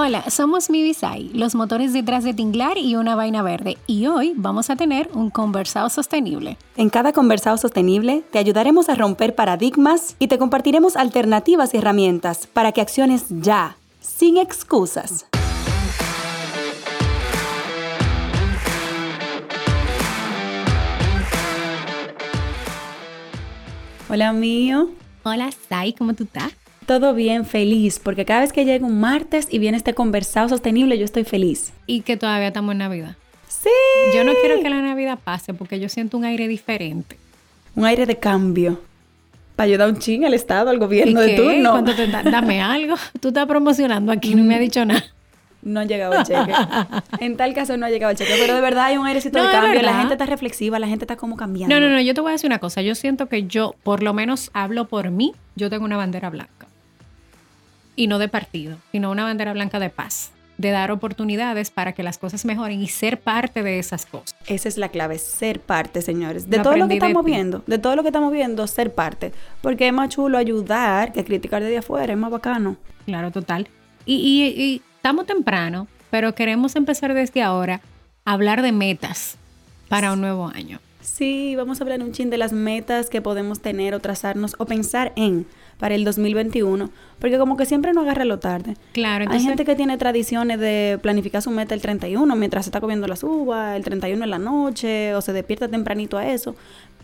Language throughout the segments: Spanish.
Hola, somos Mibisai, los motores detrás de Tinglar y una vaina verde, y hoy vamos a tener un conversado sostenible. En cada conversado sostenible te ayudaremos a romper paradigmas y te compartiremos alternativas y herramientas para que acciones ya, sin excusas. Hola mío. Hola Sai, ¿cómo tú estás? Todo bien, feliz, porque cada vez que llega un martes y viene este conversado sostenible, yo estoy feliz. Y que todavía estamos en Navidad. Sí. Yo no quiero que la Navidad pase porque yo siento un aire diferente. Un aire de cambio. Para ayudar un ching al Estado, al gobierno de turno. Te dame algo. Tú estás promocionando aquí, no me ha dicho nada. No ha llegado el cheque. en tal caso no ha llegado el cheque. Pero de verdad hay un airecito de cambio. La gente está reflexiva, la gente está como cambiando. No, no, no. Yo te voy a decir una cosa. Yo siento que yo, por lo menos hablo por mí, yo tengo una bandera blanca y no de partido, sino una bandera blanca de paz, de dar oportunidades para que las cosas mejoren y ser parte de esas cosas. Esa es la clave, ser parte, señores. De todo lo que estamos viendo, de todo lo que estamos viendo, ser parte. Porque es más chulo ayudar que criticar desde afuera, es más bacano. Claro, total. Y, y estamos temprano, pero queremos empezar desde ahora a hablar de metas para un nuevo año. Sí, vamos a hablar un chin de las metas que podemos tener o trazarnos o pensar en para el 2021, porque como que siempre no agarra lo tarde. Claro, entonces... Hay gente que tiene tradiciones de planificar su meta el 31 mientras se está comiendo las uvas, el 31 en la noche, o se despierta tempranito a eso,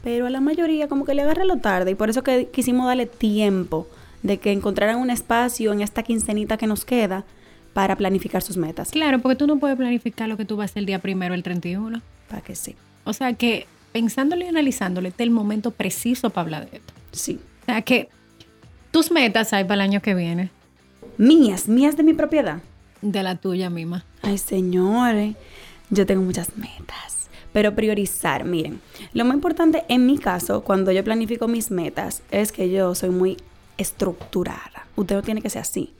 pero a la mayoría como que le agarra lo tarde y por eso que quisimos darle tiempo de que encontraran un espacio en esta quincenita que nos queda para planificar sus metas. Claro, porque tú no puedes planificar lo que tú vas a hacer el día primero, el 31. Para que sí. O sea que pensándolo y analizándolo, este es el momento preciso para hablar de esto. Sí. O sea que tus metas hay para el año que viene. Mías, mías de mi propiedad. De la tuya misma. Ay, señores, yo tengo muchas metas. Pero priorizar, miren, lo más importante en mi caso, cuando yo planifico mis metas, es que yo soy muy estructurada. Usted no tiene que ser así.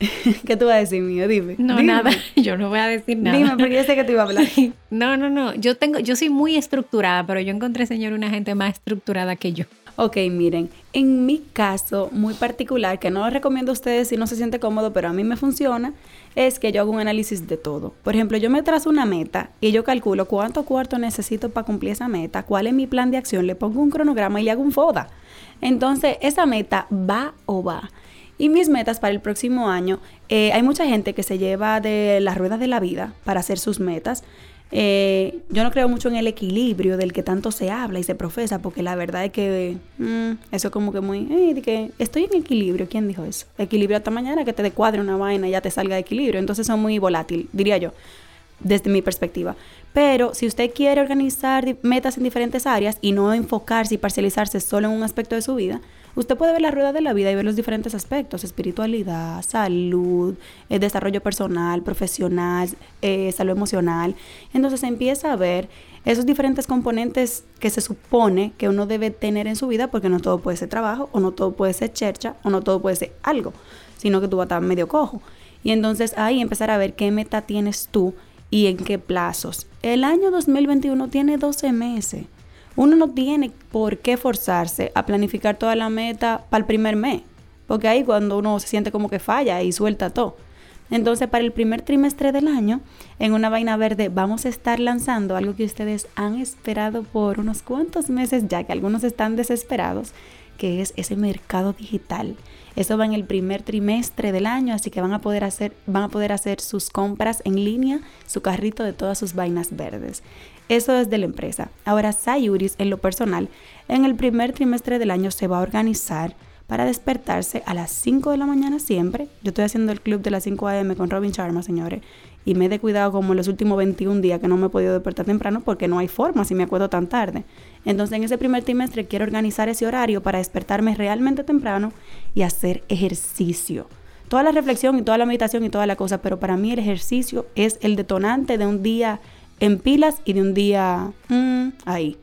¿Qué tú vas a decir, mío? Dime. No, nada. Yo no voy a decir nada. Dime, porque yo sé que te iba a hablar. No, no, no. Yo tengo, yo soy muy estructurada, pero yo encontré, señor, una gente más estructurada que yo. Ok, miren, en mi caso muy particular, que no lo recomiendo a ustedes si no se siente cómodo, pero a mí me funciona, es que yo hago un análisis de todo. Por ejemplo, yo me trazo una meta y yo calculo cuánto cuarto necesito para cumplir esa meta, cuál es mi plan de acción, le pongo un cronograma y le hago un FODA. Entonces, esa meta va o va. Y mis metas para el próximo año, eh, hay mucha gente que se lleva de las ruedas de la vida para hacer sus metas. Eh, yo no creo mucho en el equilibrio del que tanto se habla y se profesa, porque la verdad es que mm, eso es como que muy, de que estoy en equilibrio. ¿Quién dijo eso? Equilibrio hasta mañana, que te decuadre una vaina y ya te salga de equilibrio. Entonces son muy volátil, diría yo, desde mi perspectiva. Pero si usted quiere organizar metas en diferentes áreas y no enfocarse y parcializarse solo en un aspecto de su vida, Usted puede ver la rueda de la vida y ver los diferentes aspectos, espiritualidad, salud, eh, desarrollo personal, profesional, eh, salud emocional. Entonces empieza a ver esos diferentes componentes que se supone que uno debe tener en su vida, porque no todo puede ser trabajo, o no todo puede ser chercha, o no todo puede ser algo, sino que tú vas a estar medio cojo. Y entonces ahí empezar a ver qué meta tienes tú y en qué plazos. El año 2021 tiene 12 meses. Uno no tiene por qué forzarse a planificar toda la meta para el primer mes, porque ahí cuando uno se siente como que falla y suelta todo. Entonces, para el primer trimestre del año, en una vaina verde, vamos a estar lanzando algo que ustedes han esperado por unos cuantos meses ya, que algunos están desesperados, que es ese mercado digital. Eso va en el primer trimestre del año, así que van a poder hacer, van a poder hacer sus compras en línea, su carrito de todas sus vainas verdes. Eso es de la empresa. Ahora, Sayuris, en lo personal, en el primer trimestre del año se va a organizar para despertarse a las 5 de la mañana siempre. Yo estoy haciendo el club de las 5 a.m. con Robin Sharma, señores, y me he de cuidado como los últimos 21 días que no me he podido despertar temprano porque no hay forma si me acuerdo tan tarde. Entonces, en ese primer trimestre quiero organizar ese horario para despertarme realmente temprano y hacer ejercicio. Toda la reflexión y toda la meditación y toda la cosa, pero para mí el ejercicio es el detonante de un día en pilas y de un día mm, ahí.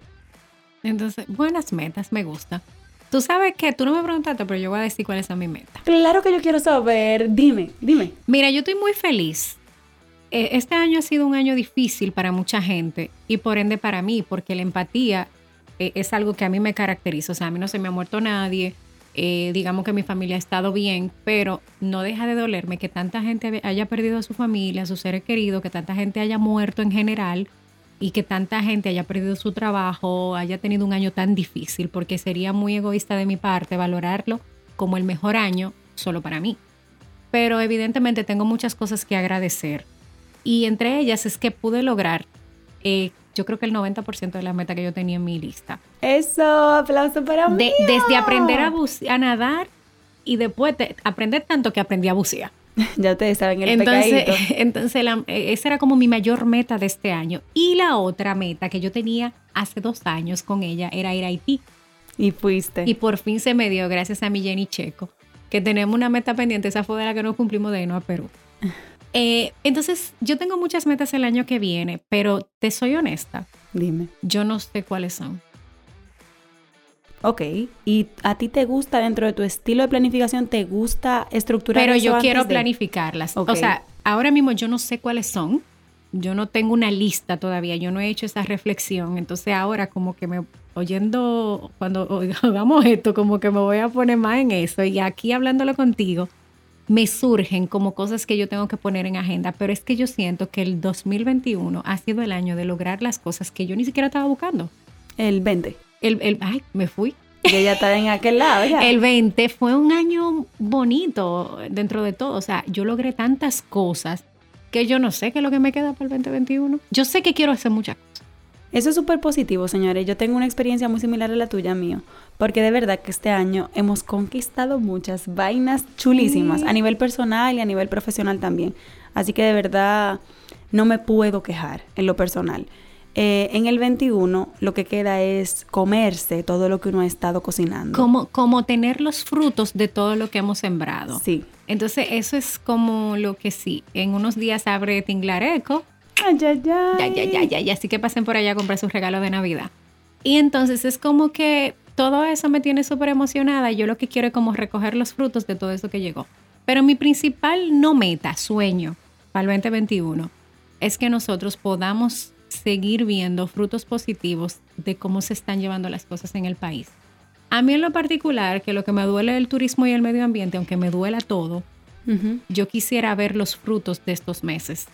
Entonces, buenas metas, me gusta. Tú sabes que tú no me preguntaste, pero yo voy a decir cuál es mi meta. Claro que yo quiero saber. Dime, dime. Mira, yo estoy muy feliz. Eh, Este año ha sido un año difícil para mucha gente y por ende para mí, porque la empatía eh, es algo que a mí me caracteriza. O sea, a mí no se me ha muerto nadie. Eh, digamos que mi familia ha estado bien, pero no deja de dolerme que tanta gente haya perdido a su familia, a sus seres queridos, que tanta gente haya muerto en general y que tanta gente haya perdido su trabajo, haya tenido un año tan difícil, porque sería muy egoísta de mi parte valorarlo como el mejor año solo para mí. Pero evidentemente tengo muchas cosas que agradecer. Y entre ellas es que pude lograr, eh, yo creo que el 90% de la meta que yo tenía en mi lista. Eso, aplauso para mí. De- desde aprender a, a nadar y después de aprender tanto que aprendí a bucear. Ya ustedes saben el Entonces, pecadito. entonces la- eh, esa era como mi mayor meta de este año. Y la otra meta que yo tenía hace dos años con ella era ir a Haití. Y fuiste. Y por fin se me dio gracias a mi Jenny Checo, que tenemos una meta pendiente, esa fue de la que no cumplimos de irnos a Perú. Eh, entonces, yo tengo muchas metas el año que viene, pero te soy honesta, Dime. yo no sé cuáles son. Ok. ¿Y a ti te gusta dentro de tu estilo de planificación, te gusta estructurar Pero yo quiero de? planificarlas. O sea, ahora mismo yo no sé cuáles son. Yo no tengo una lista todavía. Yo no he hecho esa reflexión. Entonces ahora como que me oyendo, cuando oiga- hagamos esto, como que me voy a poner más en eso. Y aquí hablándolo contigo, me surgen como cosas que yo tengo que poner en agenda. Pero es que yo siento que el 2021 ha sido el año de lograr las cosas que yo ni siquiera estaba buscando. El 20. El, el- ay, me fui. Que ya está en aquel lado ya. El 20 fue un año bonito dentro de todo. O sea, yo logré tantas cosas que yo no sé qué es lo que me queda para el 2021. Yo sé que quiero hacer muchas cosas. Eso es súper positivo, señores. Yo tengo una experiencia muy similar a la tuya, mío. Porque de verdad que este año hemos conquistado muchas vainas chulísimas a nivel personal y a nivel profesional también. Así que de verdad no me puedo quejar en lo personal. Eh, en el 21 lo que queda es comerse todo lo que uno ha estado cocinando. Como, como tener los frutos de todo lo que hemos sembrado. Sí. Entonces, eso es como lo que sí. En unos días abre Tinglareco. Ay, ay, ay. Ya, ya, ya, ya, ya. Así que pasen por allá a comprar sus regalos de Navidad. Y entonces es como que todo eso me tiene súper emocionada. Yo lo que quiero es como recoger los frutos de todo eso que llegó. Pero mi principal no meta, sueño para el 2021 es que nosotros podamos seguir viendo frutos positivos de cómo se están llevando las cosas en el país. A mí en lo particular, que lo que me duele es el turismo y el medio ambiente, aunque me duela todo, yo quisiera ver los frutos de estos meses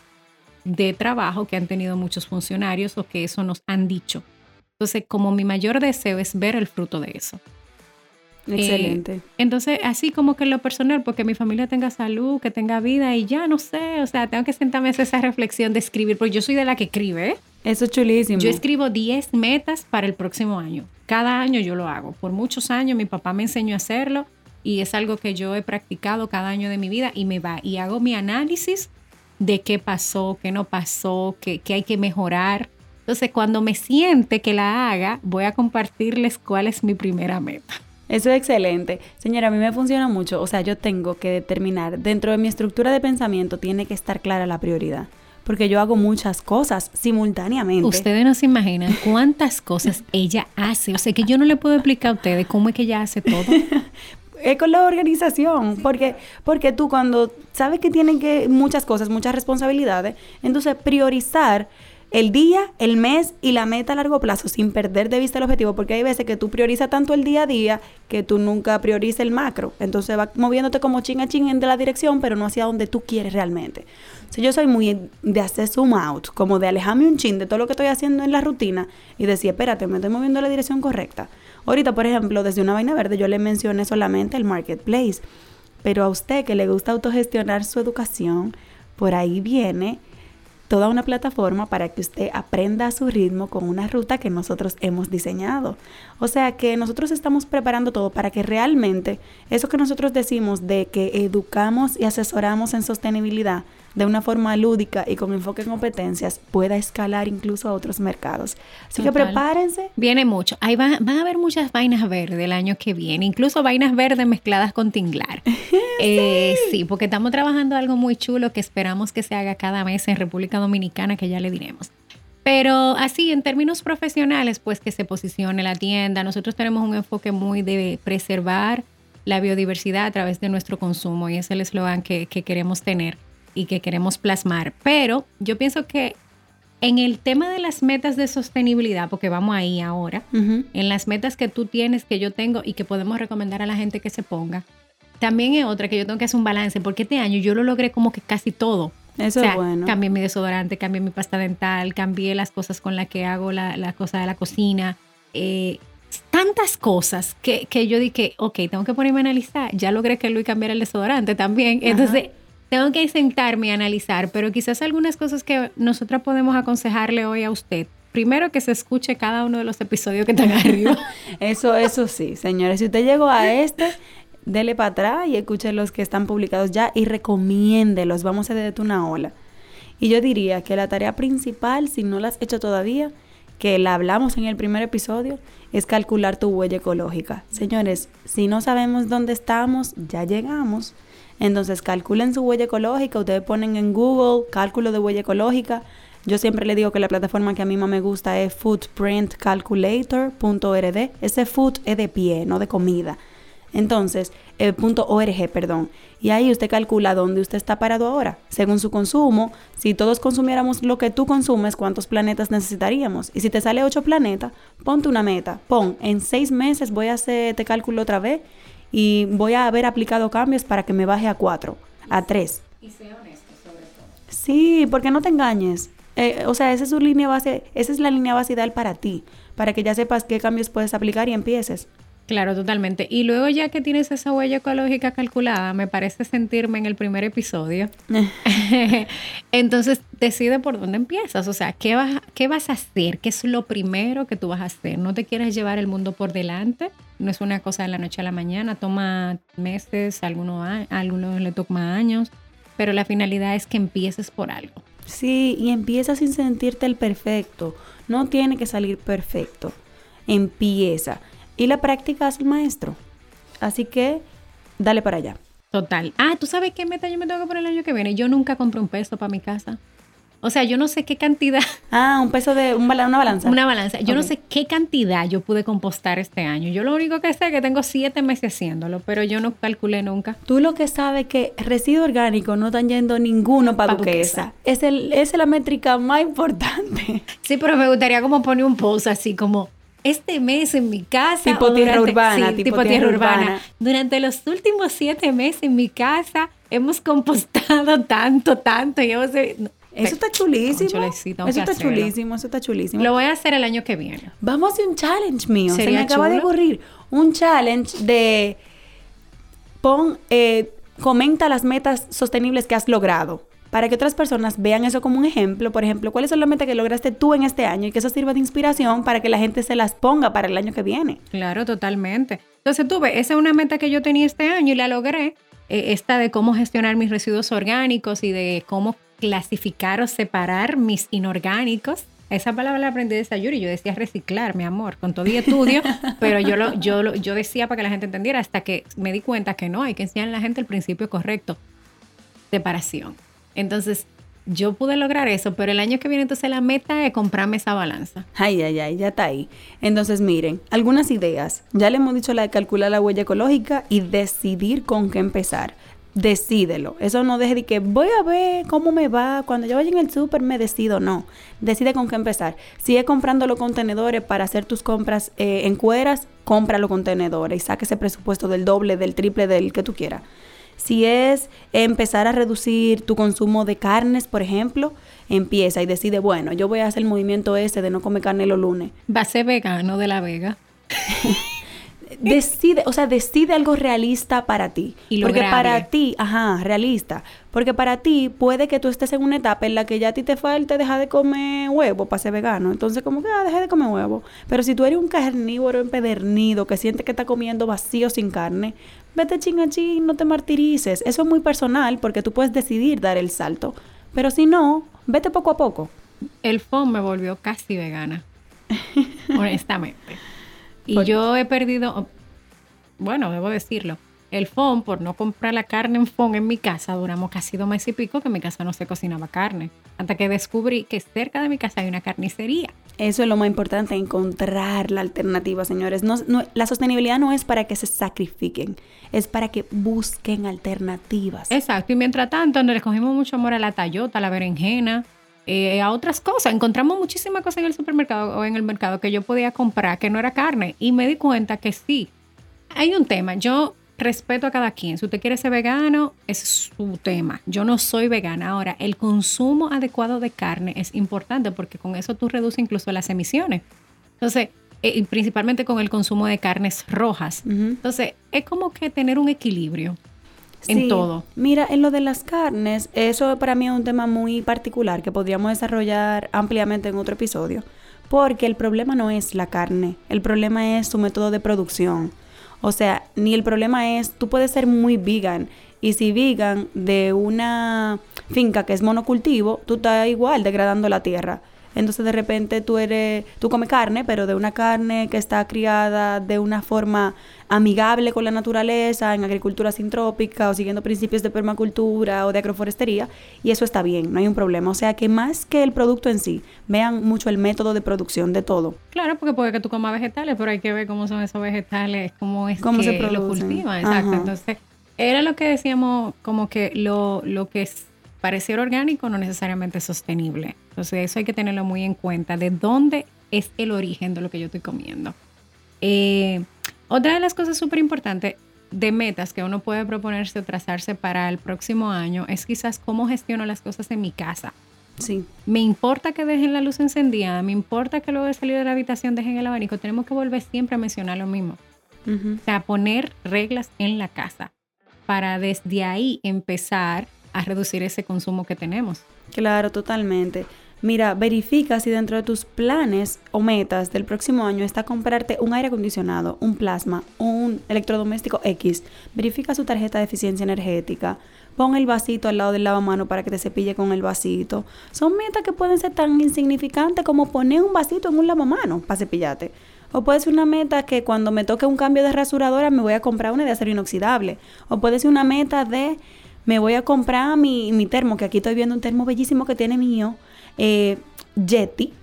de trabajo que han tenido muchos funcionarios o que eso nos han dicho. Entonces, como mi mayor deseo es ver el fruto de eso. Excelente. Eh, entonces, así como que en lo personal, porque mi familia tenga salud, que tenga vida y ya no sé, o sea, tengo que sentarme a hacer esa reflexión de escribir, porque yo soy de la que escribe, ¿eh? Eso es chulísimo. Yo escribo 10 metas para el próximo año. Cada año yo lo hago. Por muchos años mi papá me enseñó a hacerlo y es algo que yo he practicado cada año de mi vida y me va y hago mi análisis de qué pasó, qué no pasó, qué, qué hay que mejorar. Entonces, cuando me siente que la haga, voy a compartirles cuál es mi primera meta. Eso es excelente. Señora, a mí me funciona mucho. O sea, yo tengo que determinar, dentro de mi estructura de pensamiento tiene que estar clara la prioridad. Porque yo hago muchas cosas simultáneamente. Ustedes no se imaginan cuántas cosas ella hace. O sea, que yo no le puedo explicar a ustedes cómo es que ella hace todo. Es con la organización, porque, porque tú cuando sabes que tienen que muchas cosas, muchas responsabilidades, entonces priorizar el día, el mes y la meta a largo plazo sin perder de vista el objetivo, porque hay veces que tú priorizas tanto el día a día que tú nunca priorizas el macro, entonces va moviéndote como ching a ching en de la dirección, pero no hacia donde tú quieres realmente. Sea, yo soy muy de hacer zoom out, como de alejarme un chin de todo lo que estoy haciendo en la rutina y decir, espérate, me estoy moviendo en la dirección correcta. Ahorita, por ejemplo, desde una vaina verde yo le mencioné solamente el marketplace, pero a usted que le gusta autogestionar su educación, por ahí viene toda una plataforma para que usted aprenda a su ritmo con una ruta que nosotros hemos diseñado. O sea que nosotros estamos preparando todo para que realmente eso que nosotros decimos de que educamos y asesoramos en sostenibilidad de una forma lúdica y con enfoque en competencias pueda escalar incluso a otros mercados. Así que Total. prepárense. Viene mucho. Ahí va- van a haber muchas vainas verdes el año que viene, incluso vainas verdes mezcladas con tinglar. Eh, sí, porque estamos trabajando algo muy chulo que esperamos que se haga cada mes en República Dominicana, que ya le diremos. Pero así, en términos profesionales, pues que se posicione la tienda. Nosotros tenemos un enfoque muy de preservar la biodiversidad a través de nuestro consumo y es el eslogan que, que queremos tener y que queremos plasmar. Pero yo pienso que en el tema de las metas de sostenibilidad, porque vamos ahí ahora, Ujú. en las metas que tú tienes, que yo tengo y que podemos recomendar a la gente que se ponga, también es otra que yo tengo que hacer un balance, porque este año yo lo logré como que casi todo. Eso o sea, es bueno. cambié mi desodorante, cambié mi pasta dental, cambié las cosas con las que hago la, la cosa de la cocina. eh, tantas cosas que, que yo dije, ok, tengo que ponerme a analizar. Ya logré que Luis cambiara el desodorante también. Entonces, tengo que sentarme a analizar, pero quizás algunas cosas que nosotras podemos aconsejarle hoy a usted. Primero, que se escuche cada uno de los episodios que están arriba. Eso, eso sí, señores. Si usted llegó a este, dele para atrás y escuche los que están publicados ya y recomiéndelos. Vamos a desde una ola. Y yo diría que la tarea principal, si no la has hecho todavía, que la hablamos en el primer episodio, es calcular tu huella ecológica. Señores, si no sabemos dónde estamos, ya llegamos. Entonces calculen su huella ecológica, ustedes ponen en Google cálculo de huella ecológica. Yo siempre le digo que la plataforma que a mí más me gusta es footprintcalculator.org. Ese food es de pie, no de comida. Entonces, eh, punto .org, perdón. Y ahí usted calcula dónde usted está parado ahora. Según su consumo, si todos consumiéramos lo que tú consumes, ¿cuántos planetas necesitaríamos? Y si te sale 8 planetas, ponte una meta. Pon, en 6 meses voy a hacer este cálculo otra vez y voy a haber aplicado cambios para que me baje a 4, a 3. Y sea honesto sobre todo. Sí, porque no te engañes. Eh, o sea, esa es su línea base, esa es la línea base ideal para ti, para que ya sepas qué cambios puedes aplicar y empieces. Claro, totalmente. Y luego ya que tienes esa huella ecológica calculada, me parece sentirme en el primer episodio. Entonces, decide por dónde empiezas. O sea, ¿qué vas, ¿qué vas a hacer? ¿Qué es lo primero que tú vas a hacer? No te quieres llevar el mundo por delante. No es una cosa de la noche a la mañana. Toma meses, algunos, a algunos le toma años. Pero la finalidad es que empieces por algo. Sí, y empieza sin sentirte el perfecto. No tiene que salir perfecto. Empieza. Y la práctica es el maestro. Así que, dale para allá. Total. Ah, ¿tú sabes qué meta yo me tengo que poner el año que viene? Yo nunca compré un peso para mi casa. O sea, yo no sé qué cantidad, Ah, un peso de un una balanza. una balanza. Yo no sé qué cantidad yo pude compostar este año. Yo lo único que sé es que tengo siete meses haciéndolo, pero yo no calculé nunca. Tú lo que sabes que residuo orgánico no están yendo ninguno para Pa' duquesa. Es el, esa es la métrica más importante. Sí, pero me gustaría como poner un post así como este mes en mi casa. Tipo tierra urbana, sí, tipo tipo, tierra, tierra urbana. urbana. Durante los últimos siete meses en mi casa hemos compostado tanto, tanto. Y hemos, no, Eso está chulísimo. Sí, eso está hacerlo. chulísimo, eso está chulísimo. Lo voy a hacer el año que viene. Vamos a hacer un challenge mío. Se me acaba de ocurrir. Un challenge de pon, eh, comenta las metas sostenibles que has logrado. Para que otras personas vean eso como un ejemplo. Por ejemplo, ¿cuáles son las metas que lograste tú en este año? Y que eso sirva de inspiración para que la gente se las ponga para el año que viene. Claro, totalmente. Entonces tuve, esa es una meta que yo tenía este año y la logré. Eh, esta de cómo gestionar mis residuos orgánicos y de cómo clasificar o separar mis inorgánicos. Esa palabra la aprendí de Sayuri. Yo decía reciclar, mi amor, con todo y estudio, pero yo lo, yo lo, yo decía para que la gente entendiera hasta que me di cuenta que no, hay que enseñar a la gente el principio correcto. Separación. Entonces, yo pude lograr eso, pero el año que viene entonces la meta es comprarme esa balanza. Ay, ay, ay, ya está ahí. Entonces, miren, algunas ideas. Ya le hemos dicho la de calcular la huella ecológica y decidir con qué empezar. Decídelo. Eso no deje de que voy a ver cómo me va. Cuando yo vaya en el súper me decido. No. Decide con qué empezar. Sigue comprando los contenedores para hacer tus compras eh, en cueras, compra los contenedores y saque ese presupuesto del doble, del triple, del que tú quieras. Si es empezar a reducir tu consumo de carnes, por ejemplo, empieza y decide, bueno, yo voy a hacer el movimiento ese de no comer carne los lunes. Va a ser vegano de la vega. Decide, o sea, decide algo realista para ti. Y Porque para ti, ajá, realista. Porque para ti puede que tú estés en una etapa en la que ya a ti te falte dejar de comer huevo para ser vegano. Entonces, como que, ah, deja de comer huevo. Pero si tú eres un carnívoro empedernido que siente que está comiendo vacío sin carne, vete chingachín, no te martirices. Eso es muy personal porque tú puedes decidir dar el salto. Pero si no, vete poco a poco. El FOM me volvió casi vegana. honestamente. Y Por- yo he perdido, bueno, debo decirlo, el FON, por no comprar la carne en FON en mi casa, duramos casi dos meses y pico que en mi casa no se cocinaba carne. Hasta que descubrí que cerca de mi casa hay una carnicería. Eso es lo más importante, encontrar la alternativa, señores. No, la sostenibilidad no es para que se sacrifiquen, es para que busquen alternativas. Exacto, y mientras tanto, le cogimos mucho amor a la tallota, a la berenjena, eh, a otras cosas. Encontramos muchísimas cosas en el supermercado o en el mercado que yo podía comprar que no era carne y me di cuenta que sí. Hay un tema, yo respeto a cada quien. Si usted quiere ser vegano, es su tema. Yo no soy vegana. Ahora, el consumo adecuado de carne es importante porque con eso tú reduces incluso las emisiones. Entonces, eh, principalmente con el consumo de carnes rojas. Entonces, es como que tener un equilibrio en todo. Mira, en lo de las carnes, eso para mí es un tema muy particular que podríamos desarrollar ampliamente en otro episodio. Porque el problema no es la carne, el problema es su método de producción. O sea, ni el problema es, tú puedes ser muy vegan y si vegan de una finca que es monocultivo, tú estás igual degradando la tierra. Entonces de repente tú eres, tú comes carne, pero de una carne que está criada de una forma amigable con la naturaleza, en agricultura sintrópica o siguiendo principios de permacultura o de agroforestería, y eso está bien, no hay un problema. O sea que más que el producto en sí, vean mucho el método de producción de todo. Claro, porque puede que tú comas vegetales, pero hay que ver cómo son esos vegetales, cómo es ¿Cómo que se lo cultivan, exacto. Entonces, era lo que decíamos, como que lo, lo que es parecer orgánico no necesariamente sostenible. Entonces eso hay que tenerlo muy en cuenta, de dónde es el origen de lo que yo estoy comiendo. Eh, otra de las cosas súper importantes de metas que uno puede proponerse o trazarse para el próximo año es quizás cómo gestiono las cosas en mi casa. Sí. Me importa que dejen la luz encendida, me importa que luego de salir de la habitación dejen el abanico. Tenemos que volver siempre a mencionar lo mismo. O sea, poner reglas en la casa para desde ahí empezar a reducir ese consumo que tenemos. Claro, totalmente. Mira, verifica si dentro de tus planes o metas del próximo año está comprarte un aire acondicionado, un plasma, un electrodoméstico X. Verifica su tarjeta de eficiencia energética. Pon el vasito al lado del lavamano para que te cepille con el vasito. Son metas que pueden ser tan insignificantes como poner un vasito en un lavamano para cepillarte. O puede ser una meta que cuando me toque un cambio de rasuradora me voy a comprar una de acero inoxidable. O puede ser una meta de me voy a comprar mi, mi termo, que aquí estoy viendo un termo bellísimo que tiene mío, eh, Yeti.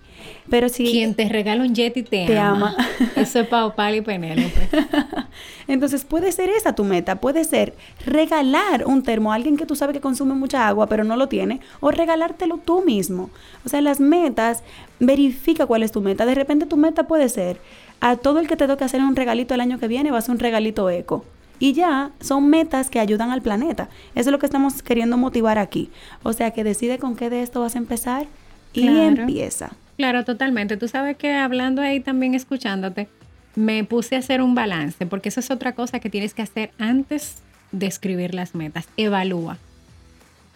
Pero si quien te regala un Yeti te, te ama. Eso es Pau Pali y Penélope. Entonces puede ser esa tu meta, puede ser regalar un termo a alguien que tú sabes que consume mucha agua pero no lo tiene o regalártelo tú mismo. O sea, las metas, verifica cuál es tu meta. De repente tu meta puede ser a todo el que te toque hacer un regalito el año que viene va a ser un regalito eco. Y ya son metas que ayudan al planeta. Eso es lo que estamos queriendo motivar aquí. O sea, que decide con qué de esto vas a empezar y empieza. Claro, totalmente. Tú sabes que hablando ahí también escuchándote, me puse a hacer un balance, porque eso es otra cosa que tienes que hacer antes de escribir las metas. Evalúa.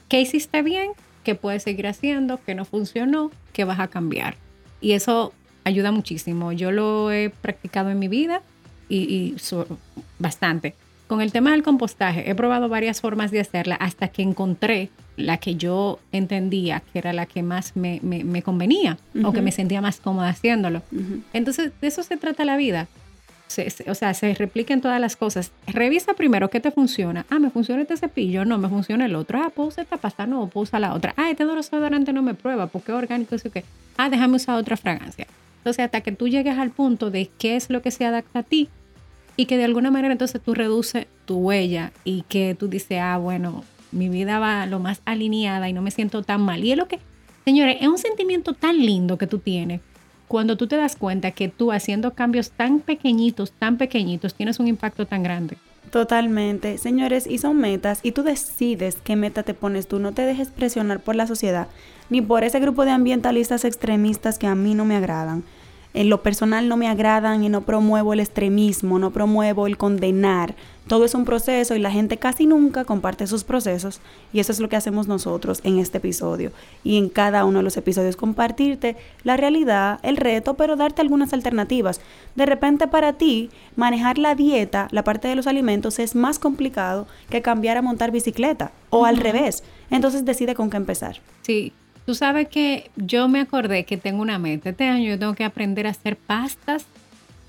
¿Qué hiciste bien? ¿Qué puedes seguir haciendo? ¿Qué no funcionó? ¿Qué vas a cambiar? Y eso ayuda muchísimo. Yo lo he practicado en mi vida y, bastante. Con el tema del compostaje, he probado varias formas de hacerla hasta que encontré la que yo entendía que era la que más me, convenía o que me sentía más cómoda haciéndolo. Entonces, de eso se trata la vida. o sea, se repliquen todas las cosas. Revisa primero qué te funciona. Ah, me funciona este cepillo, no me funciona el otro. Ah, puedo usar esta pasta, no, puedo usar la otra. Ah, este desodorante no me prueba, porque es orgánico, eso que. Ah, déjame usar otra fragancia. Entonces, hasta que tú llegues al punto de qué es lo que se adapta a ti, y que de alguna manera entonces tú reduces tu huella y que tú dices, ah, bueno, mi vida va lo más alineada y no me siento tan mal. Y es lo que, señores, es un sentimiento tan lindo que tú tienes cuando tú te das cuenta que tú haciendo cambios tan pequeñitos, tan pequeñitos, tienes un impacto tan grande. Totalmente. Señores, y son metas y tú decides qué meta te pones tú. No te dejes presionar por la sociedad ni por ese grupo de ambientalistas extremistas que a mí no me agradan en lo personal no me agradan y no promuevo el extremismo, no promuevo el condenar. Todo es un proceso y la gente casi nunca comparte sus procesos y eso es lo que hacemos nosotros en este episodio y en cada uno de los episodios compartirte la realidad, el reto, pero darte algunas alternativas. De repente para ti manejar la dieta, la parte de los alimentos es más complicado que cambiar a montar bicicleta o al revés. Entonces decide con qué empezar. Sí, Tú sabes que yo me acordé que tengo una meta. Este año yo tengo que aprender a hacer pastas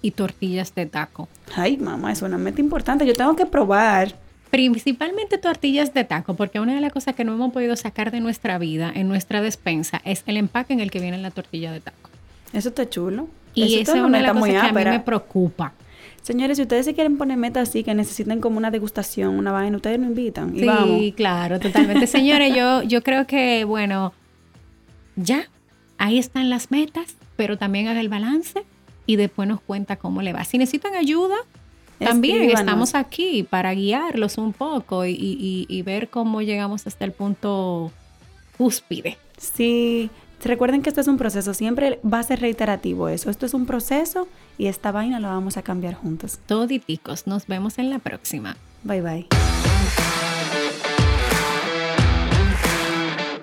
y tortillas de taco. Ay, mamá, es una meta importante. Yo tengo que probar. Principalmente tortillas de taco, porque una de las cosas que no hemos podido sacar de nuestra vida, en nuestra despensa, es el empaque en el que viene la tortilla de taco. Eso está chulo. Y Eso esa es una de las cosas que a mí me preocupa. Señores, si ustedes se quieren poner meta así, que necesiten como una degustación, una vaina, ustedes nos invitan. Y Sí, vamos. claro, totalmente. Señores, yo, yo creo que, bueno, ya, ahí están las metas, pero también haga el balance y después nos cuenta cómo le va. Si necesitan ayuda, también Escríbanos. estamos aquí para guiarlos un poco y, y- y ver cómo llegamos hasta el punto cúspide. Sí, recuerden que esto es un proceso, siempre va a ser reiterativo eso. Esto es un proceso y esta vaina la vamos a cambiar juntos. Toditicos, nos vemos en la próxima. Bye bye.